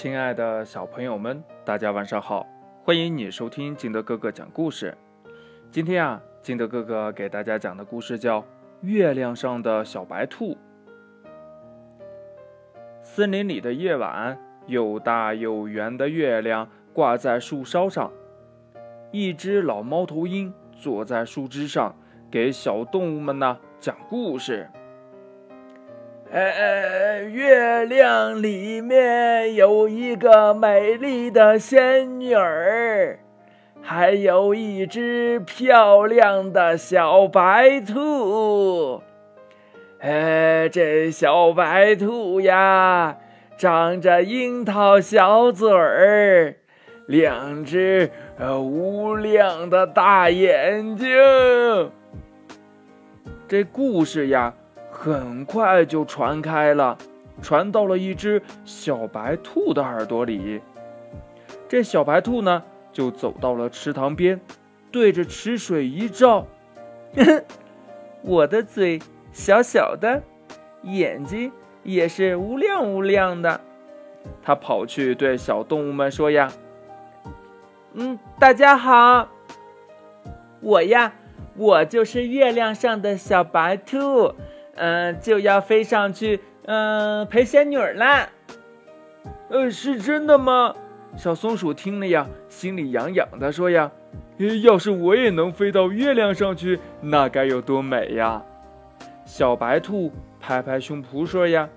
亲爱的小朋友们，大家晚上好！欢迎你收听金德哥哥讲故事。今天啊，金德哥哥给大家讲的故事叫《月亮上的小白兔》。森林里的夜晚，又大又圆的月亮挂在树梢上，一只老猫头鹰坐在树枝上，给小动物们呢讲故事。呃，月亮里面有一个美丽的仙女儿，还有一只漂亮的小白兔。哎，这小白兔呀，长着樱桃小嘴儿，两只呃无亮的大眼睛。这故事呀。很快就传开了，传到了一只小白兔的耳朵里。这小白兔呢，就走到了池塘边，对着池水一照，我的嘴小小的，眼睛也是乌亮乌亮的。他跑去对小动物们说：“呀，嗯，大家好，我呀，我就是月亮上的小白兔。”嗯，就要飞上去，嗯，陪仙女啦。呃，是真的吗？小松鼠听了呀，心里痒痒的，说呀：“要是我也能飞到月亮上去，那该有多美呀！”小白兔拍拍胸脯说呀：“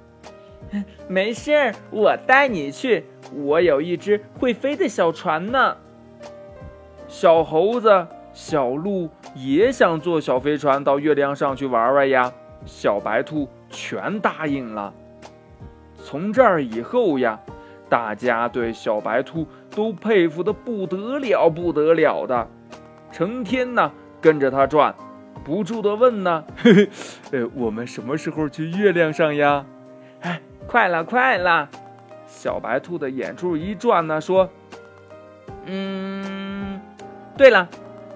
没事儿，我带你去，我有一只会飞的小船呢。”小猴子、小鹿也想坐小飞船到月亮上去玩玩呀。小白兔全答应了。从这儿以后呀，大家对小白兔都佩服的不得了，不得了的，成天呢跟着它转，不住的问呢：“ 嘿嘿，呃，我们什么时候去月亮上呀？”哎，快了，快了！小白兔的眼珠一转呢，说：“嗯，对了，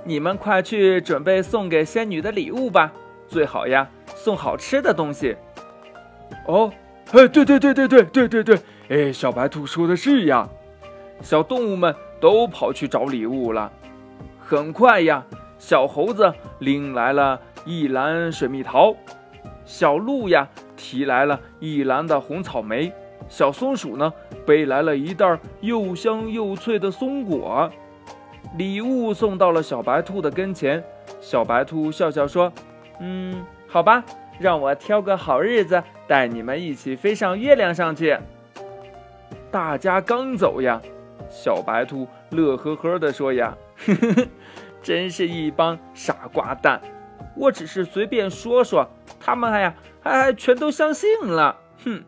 你们快去准备送给仙女的礼物吧，最好呀。”送好吃的东西，哦，哎，对对对对对对对对，哎，小白兔说的是呀，小动物们都跑去找礼物了。很快呀，小猴子拎来了一篮水蜜桃，小鹿呀提来了一篮的红草莓，小松鼠呢背来了一袋又香又脆的松果。礼物送到了小白兔的跟前，小白兔笑笑说：“嗯。”好吧，让我挑个好日子，带你们一起飞上月亮上去。大家刚走呀，小白兔乐呵呵地说：“呀，呵呵呵，真是一帮傻瓜蛋！我只是随便说说，他们还呀还全都相信了。哼！”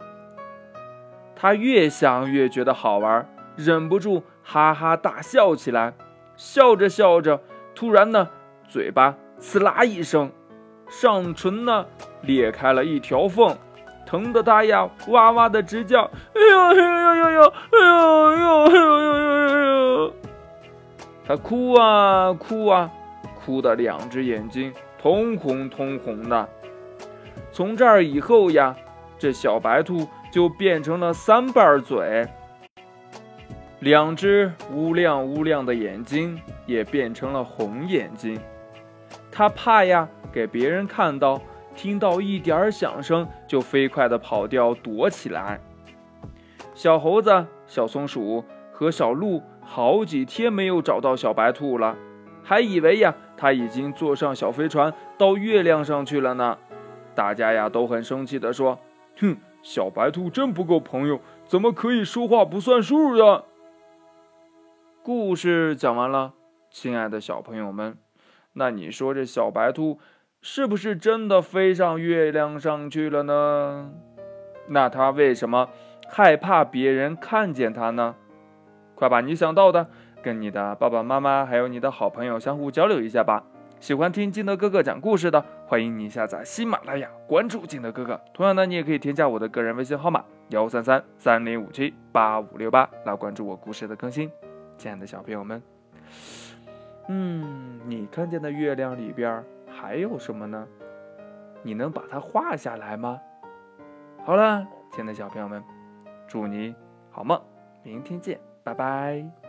他越想越觉得好玩，忍不住哈哈大笑起来。笑着笑着，突然呢，嘴巴呲啦一声。上唇呢裂开了一条缝，疼得他呀哇哇的直叫，哎呦哎呦哎呦哎呦哎呦哎呦哎呦！他哭啊哭啊，哭的两只眼睛通红通红的。从这儿以后呀，这小白兔就变成了三瓣嘴，两只乌亮乌亮的眼睛也变成了红眼睛。他怕呀。给别人看到，听到一点儿响声就飞快地跑掉，躲起来。小猴子、小松鼠和小鹿好几天没有找到小白兔了，还以为呀，它已经坐上小飞船到月亮上去了呢。大家呀都很生气地说：“哼，小白兔真不够朋友，怎么可以说话不算数呀？”故事讲完了，亲爱的小朋友们，那你说这小白兔？是不是真的飞上月亮上去了呢？那他为什么害怕别人看见他呢？快把你想到的跟你的爸爸妈妈还有你的好朋友相互交流一下吧。喜欢听金德哥哥讲故事的，欢迎你下载喜马拉雅，关注金德哥哥。同样呢，你也可以添加我的个人微信号码幺三三三零五七八五六八来关注我故事的更新。亲爱的小朋友们，嗯，你看见的月亮里边儿？还有什么呢？你能把它画下来吗？好了，亲爱的小朋友们，祝你好梦。明天见，拜拜。